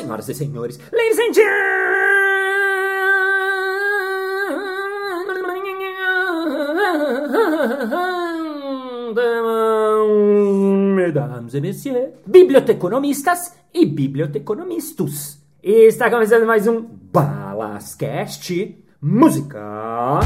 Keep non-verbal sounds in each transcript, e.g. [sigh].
senhoras e senhores, ladies and gentlemen, mesdames et messieurs, biblioteconomistas e biblioteconomistas. Está começando mais um Balascast Música.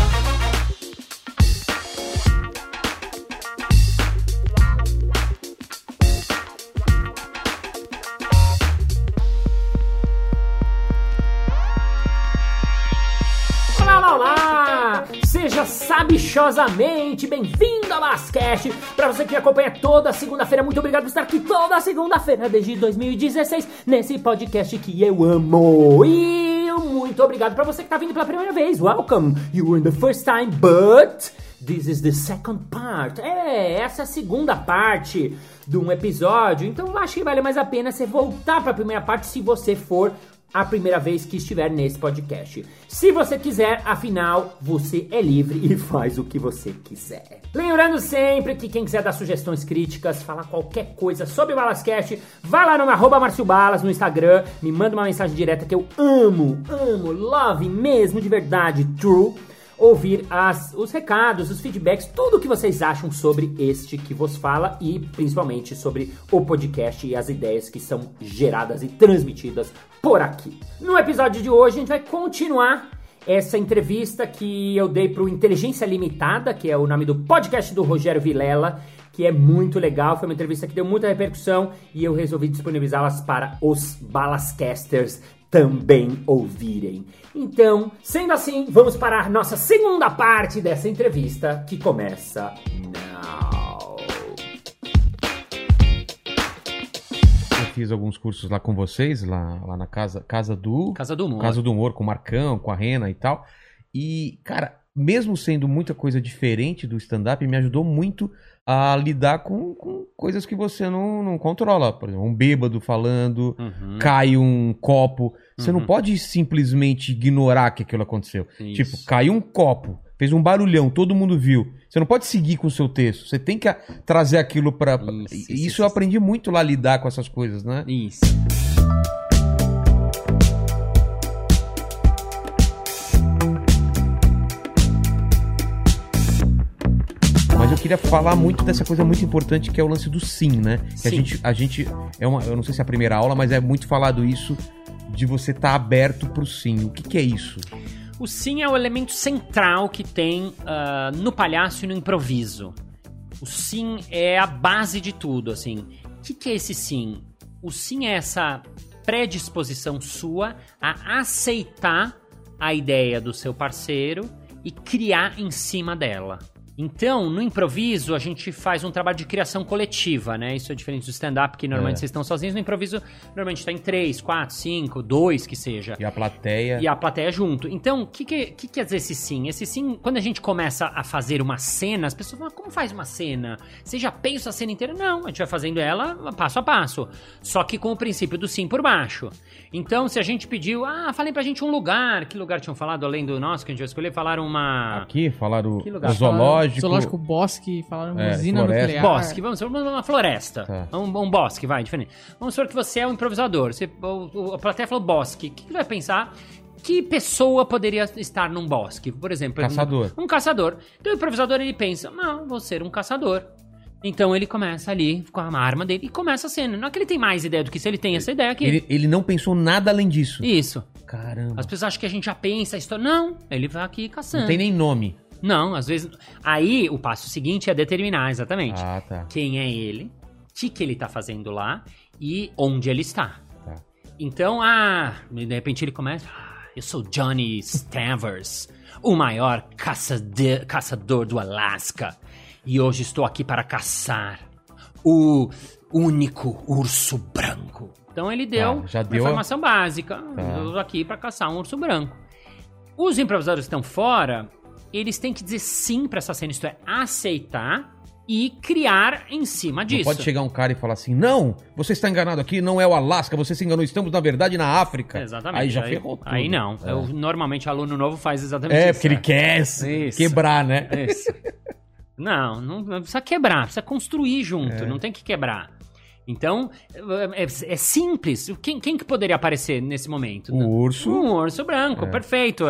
Sabichosamente bem-vindo ao Bascast. Para você que acompanha toda segunda-feira, muito obrigado por estar aqui toda segunda-feira desde 2016 nesse podcast que eu amo. E muito obrigado para você que tá vindo pela primeira vez. Welcome. You were the first time, but This is the second part. É, essa é a segunda parte de um episódio. Então eu acho que vale mais a pena você voltar para a primeira parte se você for a primeira vez que estiver nesse podcast. Se você quiser, afinal, você é livre e [laughs] faz o que você quiser. Lembrando sempre que quem quiser dar sugestões críticas, falar qualquer coisa sobre o Balascast, vá lá no arroba Balas no Instagram, me manda uma mensagem direta que eu amo, amo, love mesmo, de verdade, true ouvir as, os recados, os feedbacks, tudo o que vocês acham sobre este que vos fala e principalmente sobre o podcast e as ideias que são geradas e transmitidas por aqui. No episódio de hoje a gente vai continuar essa entrevista que eu dei para o Inteligência Limitada, que é o nome do podcast do Rogério Vilela, que é muito legal. Foi uma entrevista que deu muita repercussão e eu resolvi disponibilizá-las para os Balascasters também ouvirem. Então, sendo assim, vamos para a nossa segunda parte dessa entrevista que começa now. Eu fiz alguns cursos lá com vocês, lá, lá na casa, casa do. Casa do Humor. Casa do Humor, com o Marcão, com a Rena e tal. E, cara, mesmo sendo muita coisa diferente do stand-up, me ajudou muito a lidar com, com coisas que você não, não controla. Por exemplo, um bêbado falando, Uhum. cai um copo. Você não Uhum. pode simplesmente ignorar que aquilo aconteceu. Isso. Tipo, caiu um copo, fez um barulhão, todo mundo viu. Você não pode seguir com o seu texto. Você tem que trazer aquilo pra. pra- Isso, Isso, isso, eu aprendi muito lá a lidar com essas coisas, né? Isso. Queria falar muito dessa coisa muito importante que é o lance do sim, né? Que a Sim. gente, a gente é uma, eu não sei se é a primeira aula, mas é muito falado isso de você estar aberto pro sim. O que, que é isso? O sim é o elemento central que tem ah, no palhaço e no improviso. O sim é a base de tudo, assim. O que, que é esse sim? O sim é essa predisposição sua a aceitar a ideia do seu parceiro e criar em cima dela. Então, no improviso, a gente faz um trabalho de criação coletiva, né? Isso é diferente do stand-up, que normalmente É. vocês estão sozinhos. No improviso, normalmente está em três, quatro, cinco, dois, que seja. E a plateia. E a plateia junto. Então, o que, que, que quer dizer esse sim? Esse sim, quando a gente começa a fazer uma cena, as pessoas falam, como faz uma cena? Você já pensa a cena inteira? Não, a gente vai fazendo ela passo a passo. Só que com o princípio do sim por baixo. Então, se a gente pediu, ah, falem pra gente um lugar. Que lugar tinham falado além do nosso que a gente vai escolher? Falaram uma. Aqui, falaram Que lugar? o zoológico. Zoológico Bosque, falaram É, usina floresta. nuclear. Bosque, vamos supor, uma floresta. Tá. Um, um bosque, vai, diferente. Vamos supor que você é um improvisador. Você, o, o- a plateia falou bosque. O que ele vai pensar? Que pessoa poderia estar num bosque? Por exemplo, Caçador. Um, um caçador. Então o improvisador ele pensa: não, vou ser um caçador. Então ele começa ali com a arma dele e começa a cena. Não é que ele tem mais ideia do que isso, ele tem essa ideia aqui. Ele, ele não pensou nada além disso. Isso. Caramba. As pessoas acham que a gente já pensa a história. Não, ele vai aqui caçando. Não tem nem nome. Não, às vezes. Aí o passo seguinte é determinar exatamente Ah, tá. quem é ele, o que, que ele tá fazendo lá e onde ele está. Tá. Então, ah, de repente ele começa. "Ah, eu sou Johnny Stavers, o maior caçade- caçador do Alasca. E hoje estou aqui para caçar o único urso branco. Então ele deu Tá, já uma deu a- informação básica. Tá. Eu estou aqui para caçar um urso branco. Os improvisadores estão fora, eles têm que dizer sim para essa cena, isto é, aceitar e criar em cima Não disso. pode chegar um cara e falar assim: não, você está enganado aqui, não é o Alasca, você se enganou, estamos na verdade na África. Exatamente. Aí já ferrou tudo. Aí não. É, Eu, normalmente aluno novo faz exatamente É, isso. porque ele quer se Isso. quebrar, né? Isso. Não, não, não precisa quebrar, precisa construir junto, É. não tem que quebrar. Então, é, é simples. Quem, quem que poderia aparecer nesse momento? O urso. Um urso branco, É. perfeito.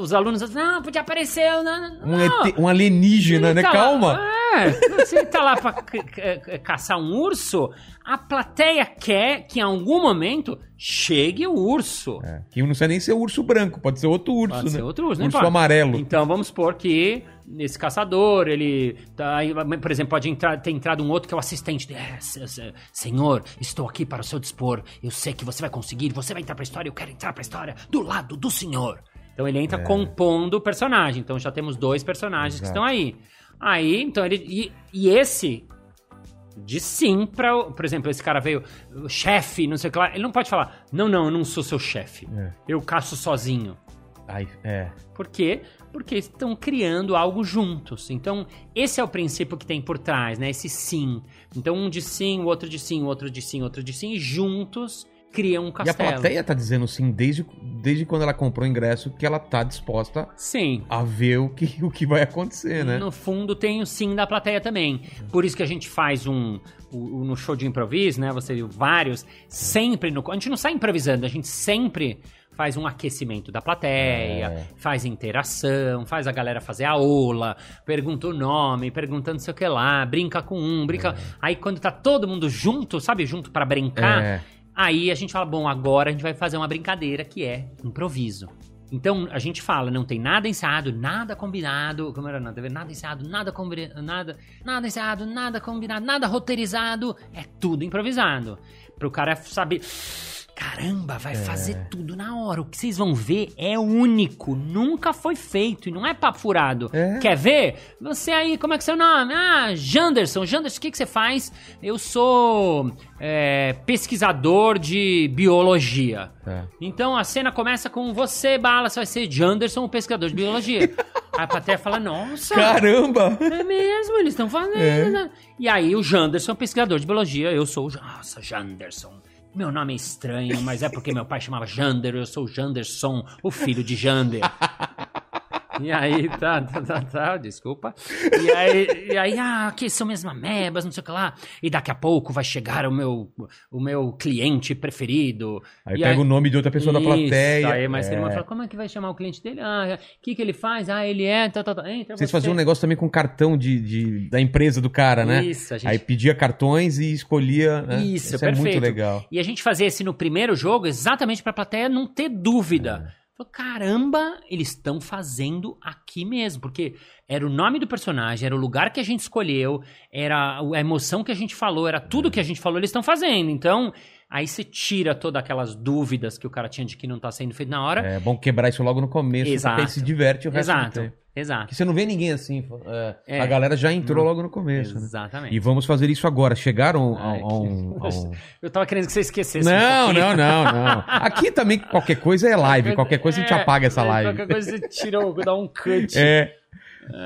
Os alunos dizem, não, podia aparecer... Não, Um. ET um alienígena, Ele né? tá Calma. lá- É, você tá lá pra ca- ca- caçar um urso, a plateia quer que em algum momento chegue o urso. É, que não sei nem ser urso branco, pode ser outro urso, Pode né? ser outro urso, urso amarelo. Então vamos supor que esse caçador, ele tá por exemplo, pode entrar, ter entrado um outro que é o assistente dele. É, se- se- senhor, estou aqui para o seu dispor. Eu sei que você vai conseguir, você vai entrar pra história, eu quero entrar pra história do lado do senhor. Então ele entra compondo o personagem. Então já temos dois personagens que Exato. estão aí. Aí, então ele. E, e esse de sim pra. o- Por exemplo, esse cara veio, chefe, não sei o que lá. Ele não pode falar, não, não, eu não sou seu chefe. É. Eu caço sozinho. Ai, é. Por quê? Porque estão criando algo juntos. Então, esse é o princípio que tem por trás, né? Esse sim. Então, um de sim, o outro de sim, o outro de sim, o outro de sim, e juntos criam um E a castelo. plateia tá dizendo sim desde, desde quando ela comprou o ingresso que ela tá disposta Sim. a ver o que, o que vai acontecer, né? No fundo tem o sim da plateia também. Por isso que a gente faz um. o- o- no show de improviso, né? Você viu vários. Sempre no. A gente não sai improvisando, a gente sempre faz um aquecimento da plateia, É. faz interação, faz a galera fazer a ola, pergunta o nome, pergunta não sei o que lá, brinca com um, brinca. Aí quando tá todo mundo junto, sabe, junto pra brincar, É. Aí a gente fala, bom, agora a gente vai fazer uma brincadeira que é improviso. Então a gente fala, não tem nada ensaiado, nada combinado, como era na TV, nada ensaiado, nada combinado, nada, nada ensaiado, nada combinado, nada roteirizado, é tudo improvisado. Pro cara saber, caramba, vai fazer tudo na hora. O que vocês vão ver é único, nunca foi feito e não é papo furado. É. Quer ver? Você aí, como é que é seu nome? Ah, Janderson. Janderson, o que, que você faz? Eu sou é, pesquisador de biologia. Tá. Então a cena começa com você, Bala, você vai ser Janderson, o pesquisador de biologia. [laughs] Aí a plateia fala, nossa, Caramba! é mesmo, eles estão fazendo. É. né? E aí o Janderson, pesquisador de biologia, eu sou o... Nossa, Janderson. Meu nome é estranho, mas é porque meu pai chamava Jander, eu sou Janderson, o filho de Jander. [laughs] E aí, tá, tá, tá, tá, desculpa. E aí, e aí, ah, aqui são minhas amebas, não sei o que lá. E daqui a pouco vai chegar o meu, o meu cliente preferido. Aí E pega o nome de outra pessoa da Isso, plateia. Aí, mas É. ele fala, como é que vai chamar o cliente dele? Ah, o que que ele faz? Ah, ele é, tá, tá, tá. Entra Vocês você. faziam um negócio também com cartão de, de- da empresa do cara, né? Isso, a gente Aí pedia cartões e escolhia. Né? Isso, é perfeito. muito legal. E a gente fazia esse no primeiro jogo exatamente pra plateia não ter dúvida. Caramba, eles estão fazendo aqui mesmo, porque era o nome do personagem, era o lugar que a gente escolheu, era a emoção que a gente falou, era tudo que a gente falou, eles estão fazendo. Então, aí você tira todas aquelas dúvidas que o cara tinha de que não tá sendo feito na hora. É bom quebrar isso logo no começo, Exato. porque aí se diverte o resto do exato, tempo. exato. Porque você não vê ninguém assim. é, É. A galera já entrou logo no começo, né? Exatamente. E vamos fazer isso agora. Chegaram a, Ai, a um. a um- Eu tava querendo que você esquecesse. um Não, pouquinho. não, não, não. Aqui também qualquer coisa é live. Qualquer coisa a gente [laughs] É, apaga essa é, live. Qualquer coisa você tira, o- dá um cut. É.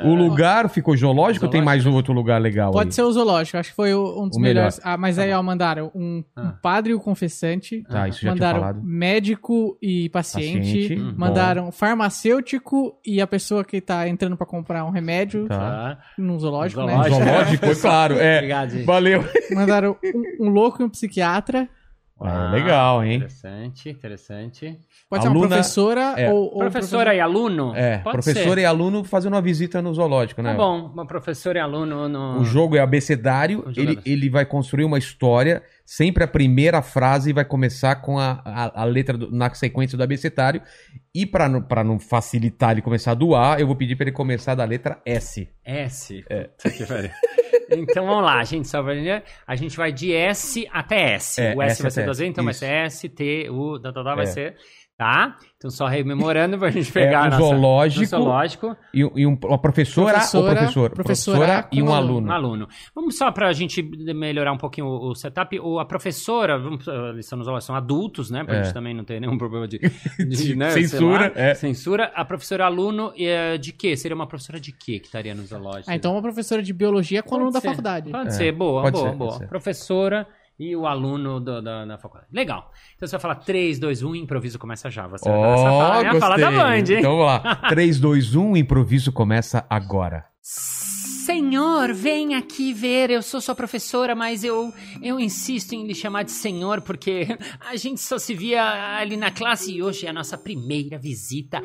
O lugar ficou zoológico ou tem mais um outro lugar legal Pode aí? ser o zoológico, acho que foi um dos O melhor. melhores. Ah, mas aí, ó, mandaram um, um Ah. padre e o confessante. Tá, isso já tinha mandaram falado. médico e paciente. Paciente, Uhum. mandaram farmacêutico e a pessoa que tá entrando pra comprar um remédio Tá. Tá. num zoológico, No né? zoológico. Zoológico, é claro. É. Obrigado, gente. Valeu. Mandaram um, um louco e um psiquiatra. Ah, legal, hein? Interessante, interessante. Pode ser uma Aluna- professora é. ou, ou Professora e aluno? É, Pode professor ser. e aluno fazendo uma visita no zoológico, né? Tá bom, uma professora e aluno no... O jogo é abecedário, é ele, abecedário. ele vai construir uma história, sempre a primeira frase vai começar com a, a, a letra do- na sequência do abecedário, e para não, pra não facilitar ele começar do A, eu vou pedir para ele começar da letra S. S. Pariu. Então vamos lá, gente, só. A gente vai de S até S. É, o S, S vai ser do Z, então vai isso. ser S, T, U, tá, tá, tá, vai É. ser. Tá? Então só rememorando pra gente pegar É, a o nossa- zoológico. no zoológico. E, e um- uma professora, Professora, ou professor? professora e com um aluno. aluno. Um aluno. Vamos só pra gente melhorar um pouquinho o, o setup. O, a professora, vamos, eles são, são adultos, né? Pra É. gente também não ter nenhum problema de, [laughs] de, né, Censura, lá. é. Censura. A professora aluno é, de quê? Seria uma professora de quê que estaria no zoológico? Ah, então uma professora de biologia com aluno da faculdade. Pode É, ser, boa, pode boa, ser, boa. ser. Professora e o aluno do- da, da faculdade. Legal. Então você vai falar 3, 2, 1, improviso começa já. Você vai Ó, essa fala, é a fala da. Band, hein? Então vamos lá. 3, 2, 1, improviso começa agora. Senhor, vem aqui ver. Eu sou sua professora, mas eu, eu insisto em lhe chamar de senhor porque a gente só se via ali na classe e hoje é a nossa primeira visita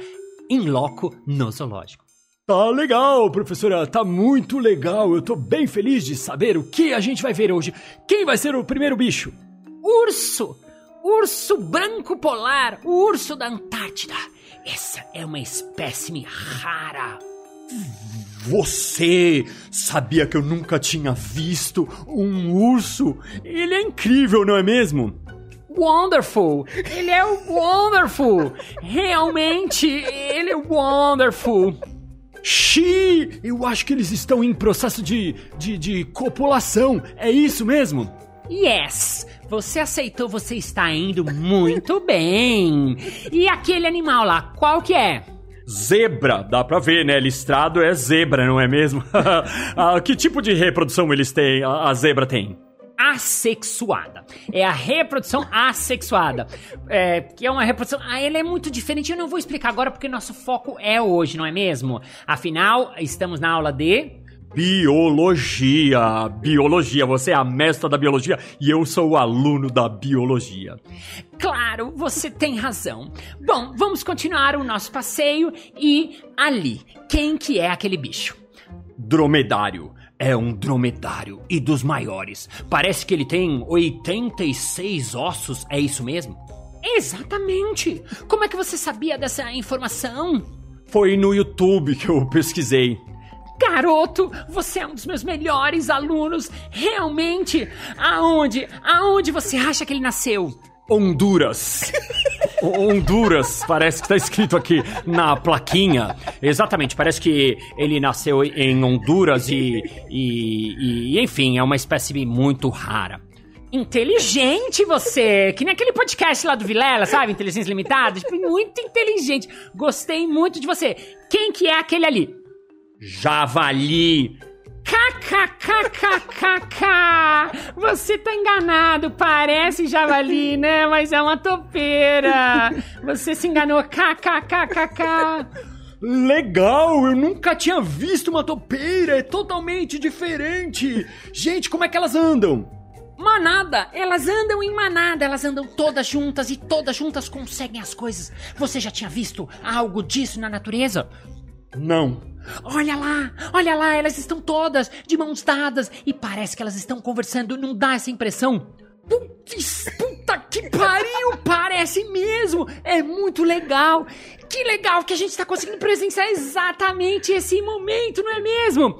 em loco no zoológico. Tá legal, professora, tá muito legal. Eu tô bem feliz de saber o que a gente vai ver hoje. Quem vai ser o primeiro bicho? Urso! Urso branco polar, o urso da Antártida. Essa é uma espécime rara. Você sabia que eu nunca tinha visto um urso? Ele é incrível, não é mesmo? Wonderful! Ele é o Wonderful! Realmente, ele é Wonderful! Xi! Eu acho que eles estão em processo de, de, de copulação. É isso mesmo? Yes! Você aceitou, você está indo muito [laughs] bem! E aquele animal lá, qual que é? Zebra, dá pra ver, né? Listrado é zebra, não é mesmo? [laughs] ah, que tipo de reprodução eles têm? A, a zebra tem? Assexuada. É a reprodução assexuada. É, que é uma reprodução. Ah, ela é muito diferente. Eu não vou explicar agora porque nosso foco é hoje, não é mesmo? Afinal, estamos na aula de. Biologia. Biologia. Você é a mestra da biologia e eu sou o aluno da biologia. Claro, você tem razão. Bom, vamos continuar o nosso passeio e ali, quem que é aquele bicho? Dromedário. É um dromedário e dos maiores. Parece que ele tem 86 ossos, é isso mesmo? Exatamente! Como é que você sabia dessa informação? Foi no YouTube que eu pesquisei. Garoto, você é um dos meus melhores alunos. Realmente? Aonde? Aonde você acha que ele nasceu? Honduras. [laughs] Honduras, parece que está escrito aqui na plaquinha. Exatamente, parece que ele nasceu em Honduras e, e, e enfim, é uma espécie muito rara. Inteligente você! Que nem aquele podcast lá do Vilela, sabe? Inteligência Limitada. Tipo, muito inteligente. Gostei muito de você. Quem que é aquele ali? Javali. KKKKKK! Você tá enganado, parece javali, né? Mas é uma topeira! Você se enganou, KKKKK! Legal, eu nunca tinha visto uma topeira, é totalmente diferente! Gente, como é que elas andam? Manada! Elas andam em manada, elas andam todas juntas e todas juntas conseguem as coisas. Você já tinha visto algo disso na natureza? Não. Olha lá, olha lá, elas estão todas de mãos dadas e parece que elas estão conversando, não dá essa impressão? Putz, puta que pariu, parece mesmo, é muito legal. Que legal que a gente está conseguindo presenciar exatamente esse momento, não é mesmo?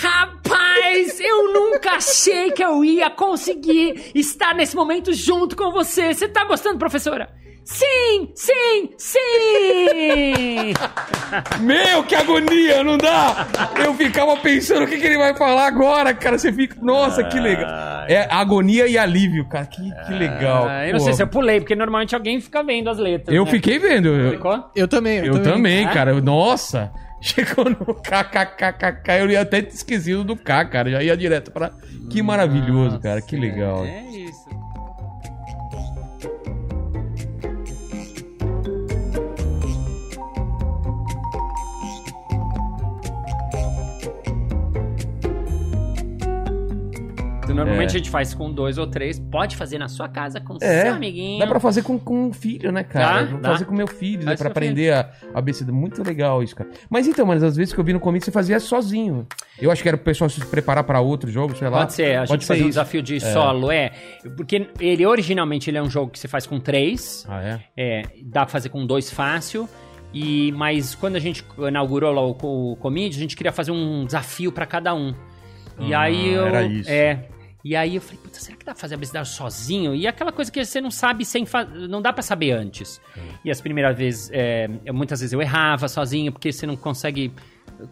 Rapaz, eu nunca achei que eu ia conseguir estar nesse momento junto com você. Você tá gostando, professora? Sim, sim, sim! [laughs] Meu, que agonia, não dá! Eu ficava pensando o que, que ele vai falar agora, cara. Você fica, nossa, que legal. É agonia e alívio, cara. Que, que legal. Ah, eu não Pô. sei se eu pulei, porque normalmente alguém fica vendo as letras. Eu né? fiquei vendo. Eu, Ficou? Eu também, eu, eu também, É? cara. Eu- Nossa! [laughs] Chegou no kkkk, eu ia até esquecido do K, cara. Já ia direto pra. Que maravilhoso, cara. Que legal. É isso. Normalmente É. a gente faz com dois ou três. Pode fazer na sua casa com É, seu amiguinho. Dá pra fazer com, com um filho, né, cara? Dá, Vou dá. fazer com meu filho, né? Pra aprender a, a abeceda. Muito legal isso, cara. Mas então, mas às vezes que eu vi no começo, você fazia sozinho. Eu acho que era pro pessoal se preparar pra outro jogo, sei lá. Pode ser, a Pode gente fazer um desafio de solo, é. Porque ele originalmente ele é um jogo que você faz com três. Ah, é? É, dá pra fazer com dois fácil. E, mas quando a gente inaugurou lá o, o Comedy, a gente queria fazer um desafio pra cada um. E Ah, aí eu. era isso. É. E aí eu falei, puta, será que dá pra fazer a obesidade sozinho? E aquela coisa que você não sabe sem não dá pra saber antes. E as primeiras vezes, é, muitas vezes eu errava sozinho, porque você não consegue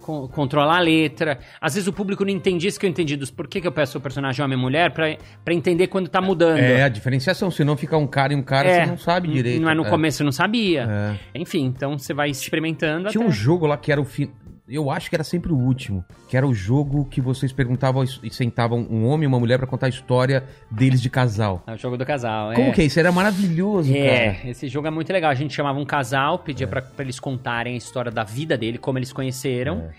con- controlar a letra. Às vezes o público não entendia isso que eu entendi dos por que, que eu peço o personagem homem e mulher pra, pra entender quando tá mudando. É, a diferenciação. Se não ficar um cara e um cara, É, você não sabe direito. Não é no É. começo eu não sabia. É. Enfim, então você vai experimentando Tinha até... um jogo lá que era o fim. Eu acho que era sempre o último. Que era o jogo que vocês perguntavam e sentavam um homem e uma mulher pra contar a história deles de casal. É o jogo do casal, Como que é isso? Era maravilhoso, cara. É, esse jogo é muito legal. A gente chamava um casal, pedia pra, pra eles contarem a história da vida dele, como eles conheceram.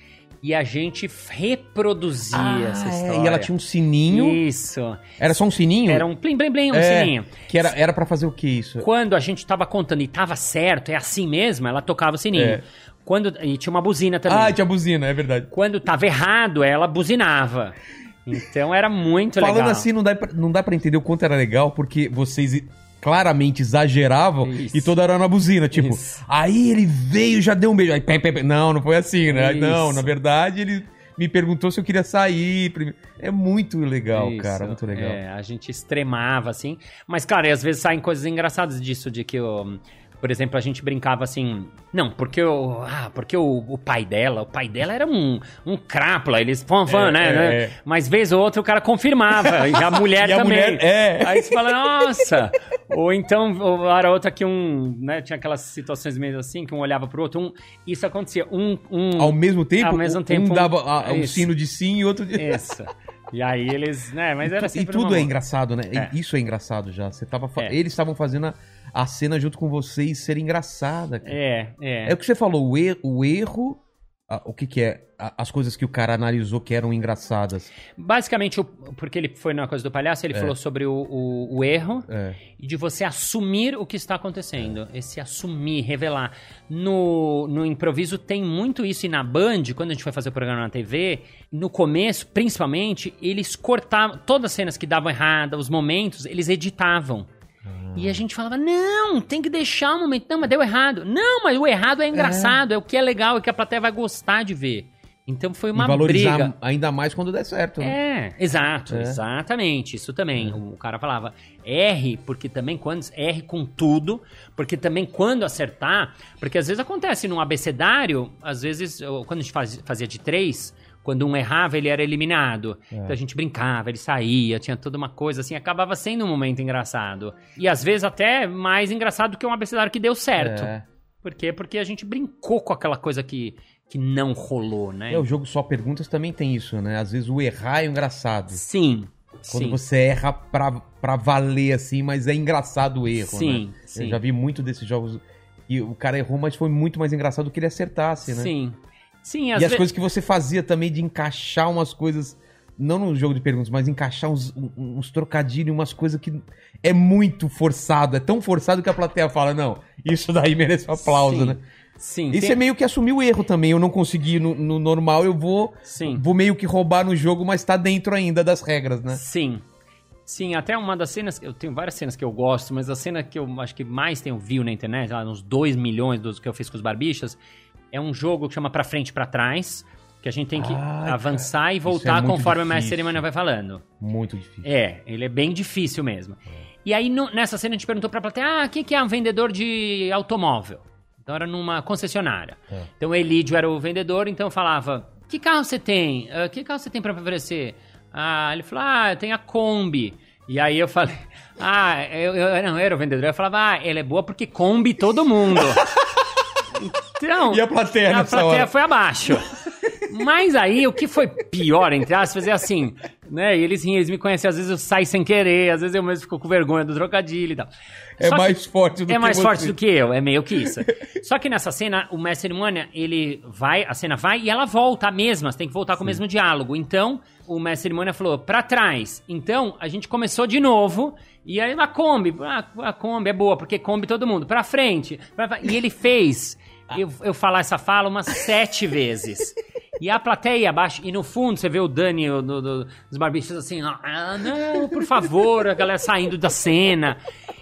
E a gente reproduzia essa é, história. e ela tinha um sininho. Isso. Era só um sininho? Era um plim, plim, plim, um É, sininho. Que era, era pra fazer o que isso? Quando a gente tava contando e tava certo, é assim mesmo, ela tocava o sininho. É. Quando, e tinha uma buzina também. Ah, tinha buzina, é verdade. Quando tava errado, ela buzinava. Então era muito Falando legal. assim, não dá, pra, não dá pra entender o quanto era legal, porque vocês claramente exageravam Isso. e toda hora na buzina. Tipo, Isso. aí ele veio já deu um beijo. Aí, pé, pé, pé. Não, não foi assim, né? Isso. Não, na verdade, ele me perguntou se eu queria sair. É muito legal, Isso, cara, muito legal. É, a gente extremava, assim. Mas, claro, e às vezes saem coisas engraçadas disso, de que, o- por exemplo, a gente brincava assim. Não, porque o. Ah, porque o, o pai dela, o pai dela era um, um crápula, eles fã, fã, É, né, é, né? é. Mas vez ou outra o cara confirmava, e a [laughs] mulher E a também. mulher- é. Aí você fala, nossa! Ou então, ou era outra que um. Né, tinha aquelas situações meio assim, que um olhava pro outro. Um, isso acontecia. Um. um Ao mesmo tempo, Ao mesmo um tempo, um- dava ah, um sino de sim e outro de. Isso. E aí eles. Né, mas era E tudo é engraçado, né? É. Isso é engraçado já. Você tava fa- É. Eles estavam fazendo a, a cena junto com vocês ser engraçada. cara. É, é. É o que você falou, o, er- o erro. o que, que é? As coisas que o cara analisou que eram engraçadas. Basicamente, porque ele foi na coisa do palhaço, ele falou sobre o, o- o erro É. e de você assumir o que está acontecendo. Esse assumir, revelar. No, no improviso tem muito isso, e na Band, quando a gente foi fazer o programa na TV, no começo, principalmente, eles cortavam todas as cenas que davam errada, os momentos, eles editavam. E a gente falava, não, tem que deixar o momento. Não, mas deu errado. Não, mas o errado é engraçado, é, o que é legal, é que a plateia vai gostar de ver. Então foi uma e valorizar briga. ainda mais quando der certo. né? É, exato, É. exatamente, isso também. O cara falava R, porque também quando R com tudo, porque também quando acertar, porque às vezes acontece num abecedário, às vezes, quando a gente faz- fazia de três, quando um errava, ele era eliminado. É. Então a gente brincava, ele saía, tinha toda uma coisa assim, acabava sendo um momento engraçado. E às vezes até mais engraçado que um abecedário que deu certo. É. Por quê? Porque a gente brincou com aquela coisa que, que não rolou, né? É, o jogo Só Perguntas também tem isso, né? Às vezes o errar é engraçado. Sim. Quando sim. você erra pra, pra valer, assim, mas é engraçado o erro, Sim, né? sim. Eu já vi muito desses jogos e o cara errou, mas foi muito mais engraçado do que ele acertasse, né? Sim. Sim, E as coisas que você fazia também de encaixar umas coisas, não no jogo de perguntas, mas encaixar uns, uns trocadilhos, umas coisas que é muito forçado, é tão forçado que a plateia fala, não, isso daí [laughs] merece um aplauso, Sim. né? Sim, Isso tem- é meio que assumir o erro também, eu não consegui no, no normal, eu vou, Sim. vou meio que roubar no jogo, mas tá dentro ainda das regras, né? Sim. Sim, até uma das cenas, eu tenho várias cenas que eu gosto, mas a cena que eu acho que mais tenho viu na internet, lá uns 2 milhões dos que eu fiz com os barbichas, é um jogo que chama Pra Frente e Pra Trás, que a gente tem que Ai, avançar e isso é voltar muito conforme difícil. cerimônia vai falando. Muito difícil. É, ele é bem difícil mesmo. E aí, no- nessa cena, a gente perguntou pra plateia, ah, quem que é um vendedor de automóvel? Então era numa concessionária. É. Então o Elídio era o vendedor, então eu falava, que carro você tem? Ah, que carro você tem pra me oferecer? Ah, ele falou, ah, eu tenho a Kombi. E aí eu falei, [laughs] ah, eu, eu não eu era o vendedor. Eu falava, ah, ela é boa porque Kombi todo mundo. [laughs] então, E a plateia a plateia hora? foi abaixo. Mas aí, o que foi pior, entre aspas, é assim, né? E eles eles me conhecem, às vezes eu saio sem querer, às vezes eu mesmo fico com vergonha do trocadilho e tal. É Só mais forte do é que mais você. forte do que eu, é meio que isso. Só que nessa cena, o mestre cerimônia, ele vai, a cena vai e ela volta a mesma, você tem que voltar com o mesmo diálogo. Então, o mestre cerimônia falou, pra trás. Então, a gente começou de novo, e aí a Kombi, ah, a Kombi é boa, porque Kombi todo mundo, pra frente. pra- E ele fez [laughs] eu, eu falar essa fala umas sete vezes. E a plateia abaixo, e no fundo você vê o Dani o, do, do- dos barbichos assim, ah, não, por favor, a galera saindo da cena.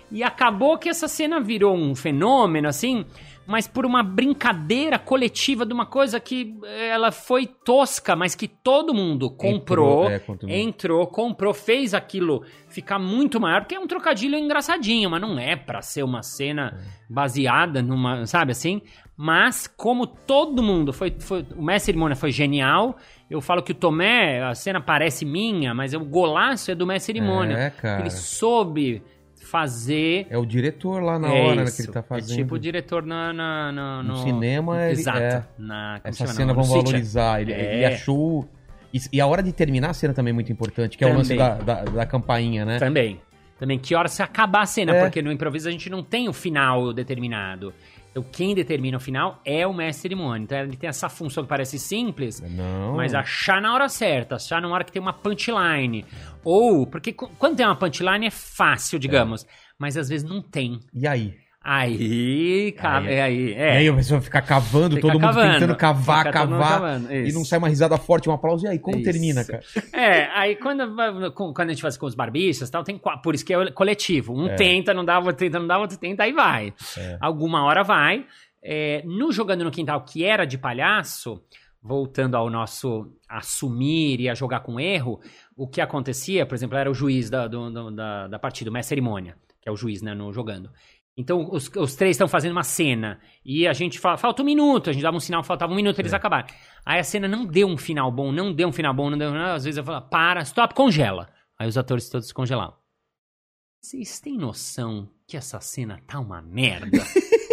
E acabou que essa cena virou um fenômeno, assim, mas por uma brincadeira coletiva de uma coisa que ela foi tosca, mas que todo mundo comprou, Entrou, é, mundo. entrou, comprou, fez aquilo ficar muito maior, porque é um trocadilho engraçadinho, mas não é pra ser uma cena baseada numa, sabe assim? Mas como todo mundo foi, foi o mestre cerimônia foi genial, eu falo que o Tomé, a cena parece minha, mas o golaço é do mestre cerimônia. É, cara. Ele soube fazer É o diretor lá na é hora né, isso. que ele tá fazendo. É tipo o diretor na, na- na- No cinema, ele- Exato. é. Na, Essa chama? cena No vão valorizar. Ele, É. ele achou. E, a hora de terminar a cena também é muito importante, que é o lance da, da, da campainha, né? Também. Também, que hora se acabar a cena, É. porque no improviso a gente não tem o final determinado. Então, quem determina o final é o mestre de cerimônia. Então, ele tem essa função que parece simples, Não. mas achar na hora certa, achar na hora que tem uma punchline. Ou, porque quando tem uma punchline é fácil, digamos, mas às vezes não tem. E aí? Aí, cara, Aí- aí. É. aí a pessoa fica cavando, Fica todo mundo cavando. tentando cavar, Fica cavar. cavando, E não sai uma risada forte, um aplauso. E aí, como Isso. termina, cara? É, aí quando, quando a gente faz com os barbistas tal, tem por isso que é coletivo. Um É. tenta, não dá, outro tenta, não dá, outro tenta, aí vai. É. Alguma hora vai. É, no Jogando no Quintal, que era de palhaço, voltando ao nosso assumir e a jogar com erro, o que acontecia, por exemplo, era o juiz da, do- da, da partida, o mestre cerimônia, que é o juiz, né, no jogando. Então, os, os três estão fazendo uma cena e a gente fala, falta um minuto, a gente dava um sinal, faltava um minuto, eles acabaram. Aí a cena não deu um final bom, não deu um final bom, não deu, às vezes eu falo, para, stop, congela. Aí os atores todos se congelavam. Vocês têm noção que essa cena tá uma merda?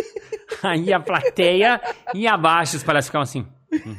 [laughs] Aí a plateia ia abaixo, os palhaços ficavam assim. "Hum,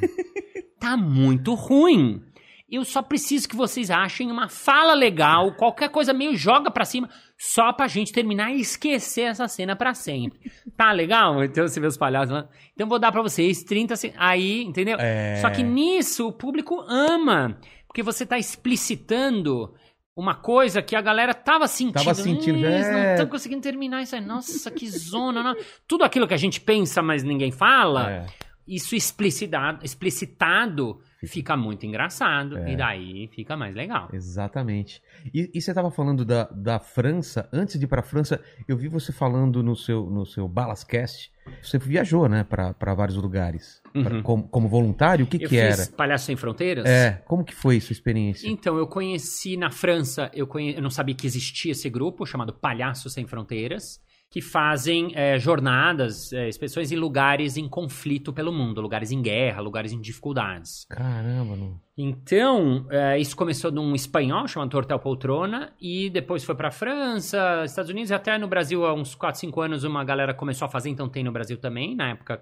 Tá muito ruim. Eu só preciso que vocês achem uma fala legal, qualquer coisa meio joga pra cima, só pra gente terminar e esquecer essa cena pra sempre. Tá legal? Então você vê os palhaços lá. Então vou dar pra vocês 30 se- Aí, entendeu? É. Só que nisso o público ama, porque você tá explicitando uma coisa que a galera tava sentindo. Tava sentindo, "Ih, Eles não estão conseguindo terminar isso aí. Nossa, que zona. não." Tudo aquilo que a gente pensa, mas ninguém fala, É. isso explicitado, explicitado fica muito engraçado. É. E daí fica mais legal. Exatamente. E, e você estava falando da, da França. Antes de ir para a França, eu vi você falando no seu, no seu Balascast. Você viajou, né, para vários lugares. Pra- Uhum. como, como voluntário, o que, eu que era? Palhaço Sem Fronteiras. É, como que foi sua experiência? Então, eu conheci na França, eu, conhe... eu não sabia que existia esse grupo chamado Palhaços Sem Fronteiras, que fazem é, jornadas, é, expedições em lugares em conflito pelo mundo, lugares em guerra, lugares em dificuldades. Caramba, não. Então, é, isso começou num espanhol chamado Tortel Poltrona, e depois foi pra França, Estados Unidos, e até no Brasil, há uns 4, 5 anos, uma galera começou a fazer, então tem no Brasil também, na época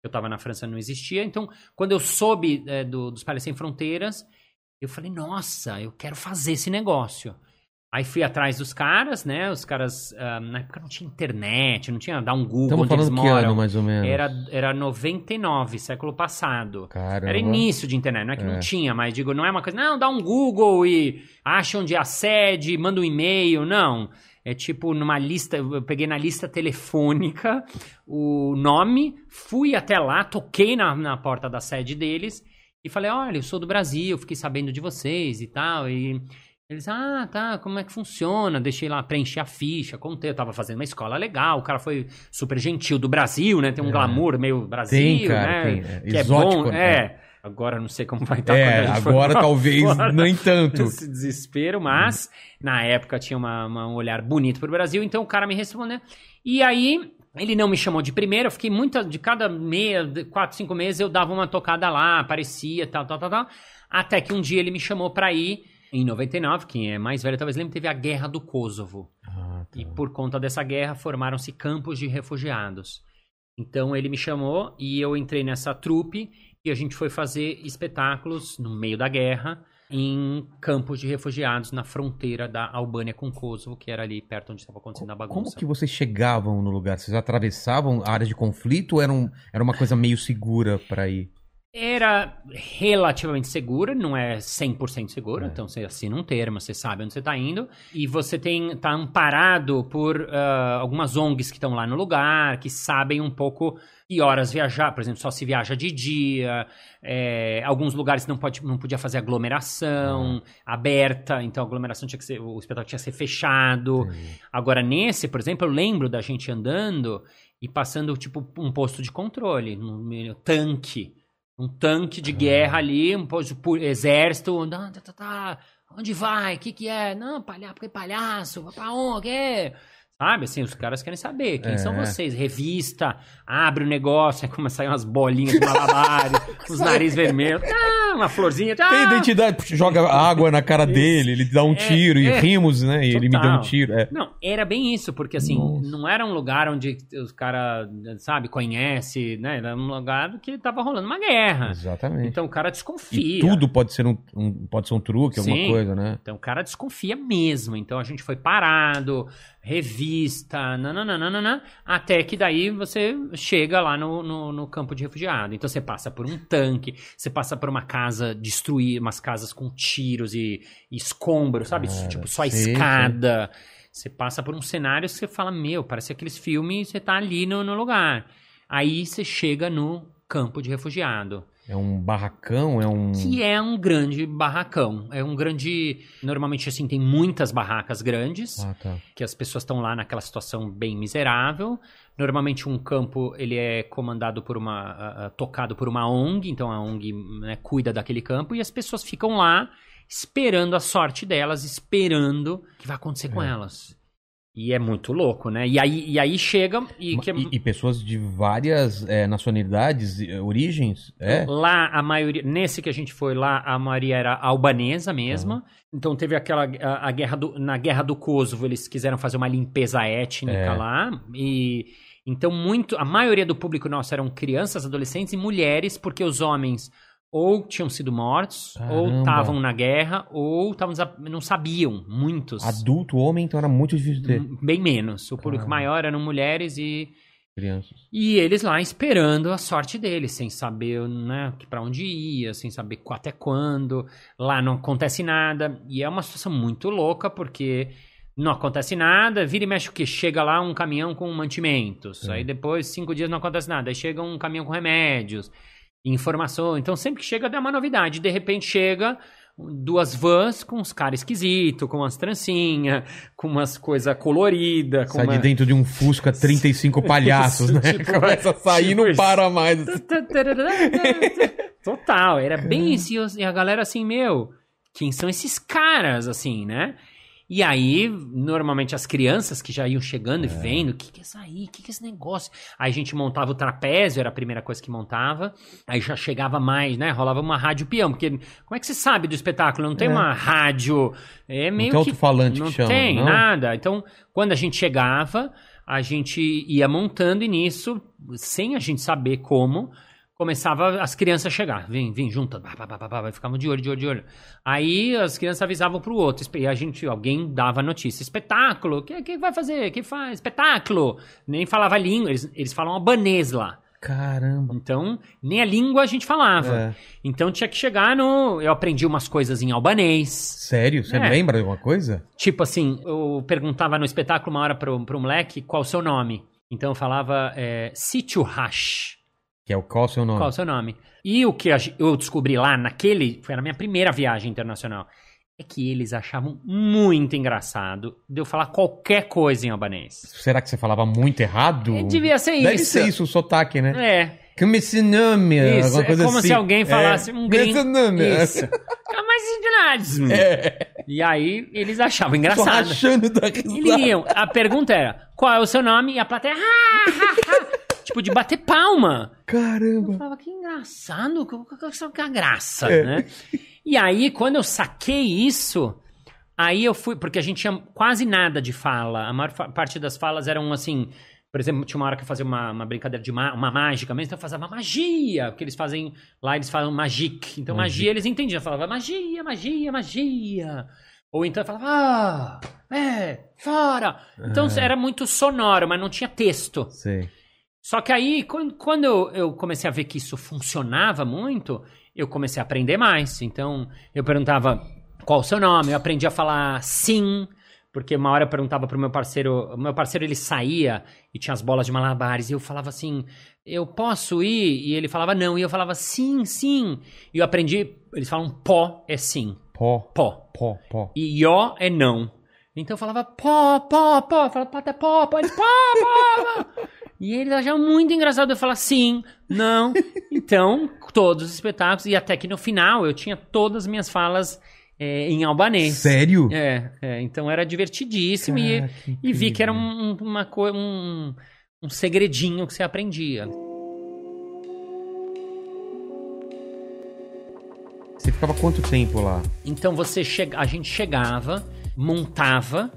que eu tava na França não existia. Então, quando eu soube é, do, dos Palhaços Sem Fronteiras, eu falei, nossa, eu quero fazer esse negócio. Aí fui atrás dos caras, né? Os caras, ah, na época não tinha internet, não tinha dar um Google Estamos onde eles falando que moram. ano, mais ou menos? Era, era 99, século passado. Caramba. Era início de internet, não é que É. não tinha, mas digo, não é uma coisa, não, dá um Google e acha onde é a sede, manda um e-mail, não. É tipo numa lista, eu peguei na lista telefônica o nome, fui até lá, toquei na, na porta da sede deles e falei, olha, eu sou do Brasil, fiquei sabendo de vocês e tal, e eles, ah, tá, como é que funciona? Deixei lá, preencher a ficha, contei, eu tava fazendo uma escola legal, o cara foi super gentil do Brasil, né, tem um É. glamour meio Brasil, Tem, cara, né, tem, é que exótico, é bom, né? é. Agora não sei como vai estar É, agora talvez fora [laughs] nem tanto. esse desespero, mas na época tinha uma, uma- um olhar bonito pro Brasil, então o cara me respondeu. E aí, ele não me chamou de primeira, eu fiquei muita, de cada meia, de quatro, cinco meses eu dava uma tocada lá, aparecia, tal, tal, tal, tal. Até que um dia ele me chamou pra ir, em 99, quem é mais velho talvez lembre, teve a Guerra do Kosovo. Ah, tá. E por conta dessa guerra formaram-se campos de refugiados. Então ele me chamou e eu entrei nessa trupe e a gente foi fazer espetáculos no meio da guerra em campos de refugiados na fronteira da Albânia com Kosovo, que era ali perto onde estava acontecendo a bagunça. Como que vocês chegavam no lugar? Vocês atravessavam áreas de conflito ou era, um- era uma coisa meio segura pra ir? Era relativamente segura, não é 100% segura, É. então você assina um termo, você sabe onde você está indo, e você tem tá amparado por ah, algumas ONGs que estão lá no lugar, que sabem um pouco que horas viajar, por exemplo, só se viaja de dia, é, alguns lugares não, pode, não podia fazer aglomeração aberta, então a aglomeração tinha que ser, o espetáculo tinha que ser fechado. Entendi. Agora, nesse, por exemplo, eu lembro da gente andando e passando, tipo, um posto de controle, um meio- tanque. Um tanque de guerra ali, um exército. Não, tá, tá, tá. Onde vai? O que que é? Não, palhaço, porque palhaço, pra onde? É? Sabe, assim, os caras querem saber quem É. são vocês. Revista, abre o negócio, aí começa a sair umas bolinhas de malabares, [laughs] os nariz vermelhos, ah, uma florzinha. Tem identidade, joga água na cara dele, ele dá um É, tiro e é. rimos, né? E ele me deu um tiro. É. Não, era bem isso, porque assim, Nossa. não era um lugar onde os caras, sabe, conhece, né? Era um lugar que tava rolando uma guerra. Exatamente. Então o cara desconfia. e tudo pode ser um, um- pode ser um truque, alguma Sim. coisa, né? Então o cara desconfia mesmo. Então a gente foi parado, revista, nananana, até que daí você chega lá no, no, no campo de refugiado. Então você passa por um tanque, você passa por uma casa destruída, umas casas com tiros e, e escombros, sabe? Cara, tipo, só escada. Você passa por um cenário que você fala, meu, parece aqueles filmes, você tá ali no, no lugar. Aí você chega no campo de refugiado. É um barracão, é um. Que é um grande barracão. É um grande. Normalmente, assim, tem muitas barracas grandes, Ah, tá. que as pessoas estão lá naquela situação bem miserável. Normalmente, um campo ele é comandado por uma. ah, tocado por uma ONG, então a ONG né, cuida daquele campo, e as pessoas ficam lá esperando a sorte delas, esperando o que vai acontecer com É. elas. E é muito louco, né? E aí, e aí chega. E, que E, e pessoas de várias é, nacionalidades, eh, origens. É. Lá, a maioria, nesse que a gente foi lá, a maioria era albanesa mesma. Então teve aquela, a, a guerra do, na guerra do Kosovo, eles quiseram fazer uma limpeza étnica É. lá. E então muito, a maioria do público nosso eram crianças, adolescentes e mulheres, porque os homens ou tinham sido mortos, ou Caramba. estavam na guerra, ou tavam, não sabiam, muitos. Adulto, homem, então era muito difícil ter Bem menos. O público Caramba. maior eram mulheres e crianças. e eles lá esperando a sorte deles, sem saber né, para onde ia, sem saber até quando. Lá não acontece nada. E é uma situação muito louca, porque não acontece nada, vira e mexe o quê? Chega lá um caminhão com mantimentos. Sim. Aí depois, cinco dias não acontece nada. Aí chega um caminhão com remédios, informação. Então sempre que chega, dá uma novidade. De repente chega duas vans com uns caras esquisitos, com umas trancinhas, com umas coisas coloridas. Sai de uma... dentro de um Fusca [laughs] 35 palhaços, né? Tipo, [laughs] Começa a sair e tipo não para mais. Total, era bem isso. E a galera assim, meu, quem são esses caras, assim, né? E aí, normalmente as crianças que já iam chegando e vendo, o que, que é isso aí? O que, que é esse negócio? Aí a gente montava o trapézio, era a primeira coisa que montava. Aí já chegava mais, né? Rolava uma rádio peão, porque como é que você sabe do espetáculo? Não tem É. uma rádio. É meio tem que. alto-falante Não que chama, tem não? nada. Então, quando a gente chegava, a gente ia montando e nisso, sem a gente saber como, começava as crianças a chegar. Vem, vem, junta. Bah, bah, ficavam de olho, de olho, de olho. Aí as crianças avisavam pro outro. E a gente, alguém dava notícia. Espetáculo. O que, que vai fazer? que faz? Espetáculo. Nem falava língua. Eles, eles falam albanês lá. Caramba. Então, nem a língua a gente falava. É. Então tinha que chegar no. Eu aprendi umas coisas em albanês. Sério? Você É. lembra de alguma coisa? Tipo assim, eu perguntava no espetáculo uma hora pro, pro moleque qual o seu nome. Então eu falava é, Sítio Rash. Que é o qual o seu nome? Qual o seu nome? E o que eu descobri lá naquele. Foi na minha primeira viagem internacional. É que eles achavam muito engraçado de eu falar qualquer coisa em albanês. Será que você falava muito errado? É, devia ser Deve isso. ser isso, o sotaque, né? É. Como esse nome? Isso, alguma é como assim. se alguém falasse É. um gringo. Isso. Ah, Mas E aí eles achavam Tô engraçado. rachando da Eles risada. iam. A pergunta era: qual é o seu nome? E a plateia. "Ah, ah, ah", tipo, de bater palma. Eu Caramba. falava, que engraçado, que é a graça, É. né? E aí, quando eu saquei isso, aí eu fui, porque a gente tinha quase nada de fala. A maior parte das falas eram assim. Por exemplo, tinha uma hora que eu fazia uma, uma brincadeira de ma- uma mágica mesmo, então eu fazia uma magia, porque eles fazem, lá eles falam magic. Então Magic. magia eles entendiam, eu falava magia, magia, magia. Ou então eu falava, ah, é, fora. Então Ah. era muito sonoro, mas não tinha texto. Sei. Só que aí, quando, quando eu, eu comecei a ver que isso funcionava muito, eu comecei a aprender mais. Então, eu perguntava qual o seu nome, eu aprendi a falar sim, porque uma hora eu perguntava pro meu parceiro, o meu parceiro ele saía e tinha as bolas de malabares, e eu falava assim, eu posso ir? E ele falava não, e eu falava sim, sim. E eu aprendi, eles falam pó é sim, Pó. pó. Pó, pó. E ió é não. Então eu falava pó, pó, pó. Eu falava pó, pó, pó. Eles pó, pó, pó. E eles achavam muito engraçado eu falar sim, não. [laughs] Então, todos os espetáculos. E até que no final eu tinha todas as minhas falas é, em albanês. Sério? É, é, então era divertidíssimo. E, Cara, e vi que era um, uma um, um segredinho que você aprendia. Você ficava quanto tempo lá? Então você chega, a gente chegava, montava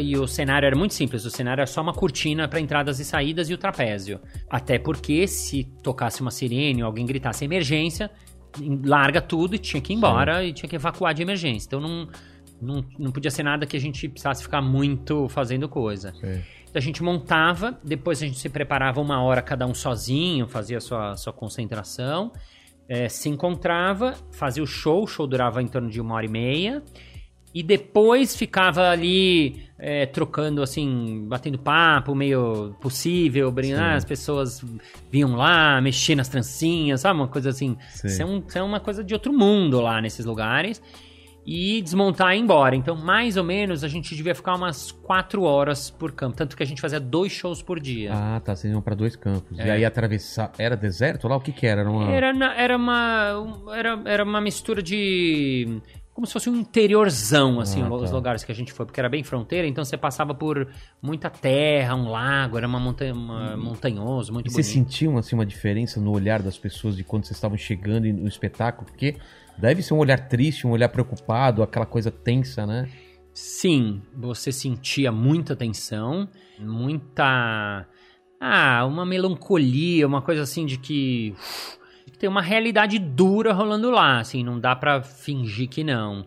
e o cenário era muito simples. O cenário era só uma cortina para entradas e saídas e o trapézio. Até porque se tocasse uma sirene ou alguém gritasse emergência, em- larga tudo e tinha que ir embora e tinha que evacuar de emergência. Então não Não, não podia ser nada que a gente precisasse ficar muito fazendo coisa. É. Então a gente montava, depois a gente se preparava uma hora cada um sozinho, fazia a sua, sua concentração, é, se encontrava, fazia o show, o show durava em torno de uma hora e meia, e depois ficava ali é, trocando, assim, batendo papo, meio possível, brincando, ah, as pessoas vinham lá, mexendo nas trancinhas, sabe? Uma coisa assim. Sim. Isso é, um- isso é uma coisa de outro mundo lá nesses lugares. E desmontar e ir embora. Então, mais ou menos, a gente devia ficar umas quatro horas por campo. Tanto que a gente fazia dois shows por dia. Ah, tá. Vocês iam pra dois campos. E É. aí atravessar. Era deserto lá? O que que era? Era uma. Era, na- era, uma, um- era, era uma mistura de. Como se fosse um interiorzão, assim, Ah, os tá. lugares que a gente foi, porque era bem fronteira, então você passava por muita terra, um lago, era uma montanha, uma- montanhoso, muito E bonito. sentiam assim uma diferença no olhar das pessoas de quando vocês estavam chegando no espetáculo? Porque deve ser um olhar triste, um olhar preocupado, aquela coisa tensa, né? Sim, você sentia muita tensão, muita. Ah, uma melancolia, uma coisa assim de que. uf, tem uma realidade dura rolando lá, assim, não dá pra fingir que não.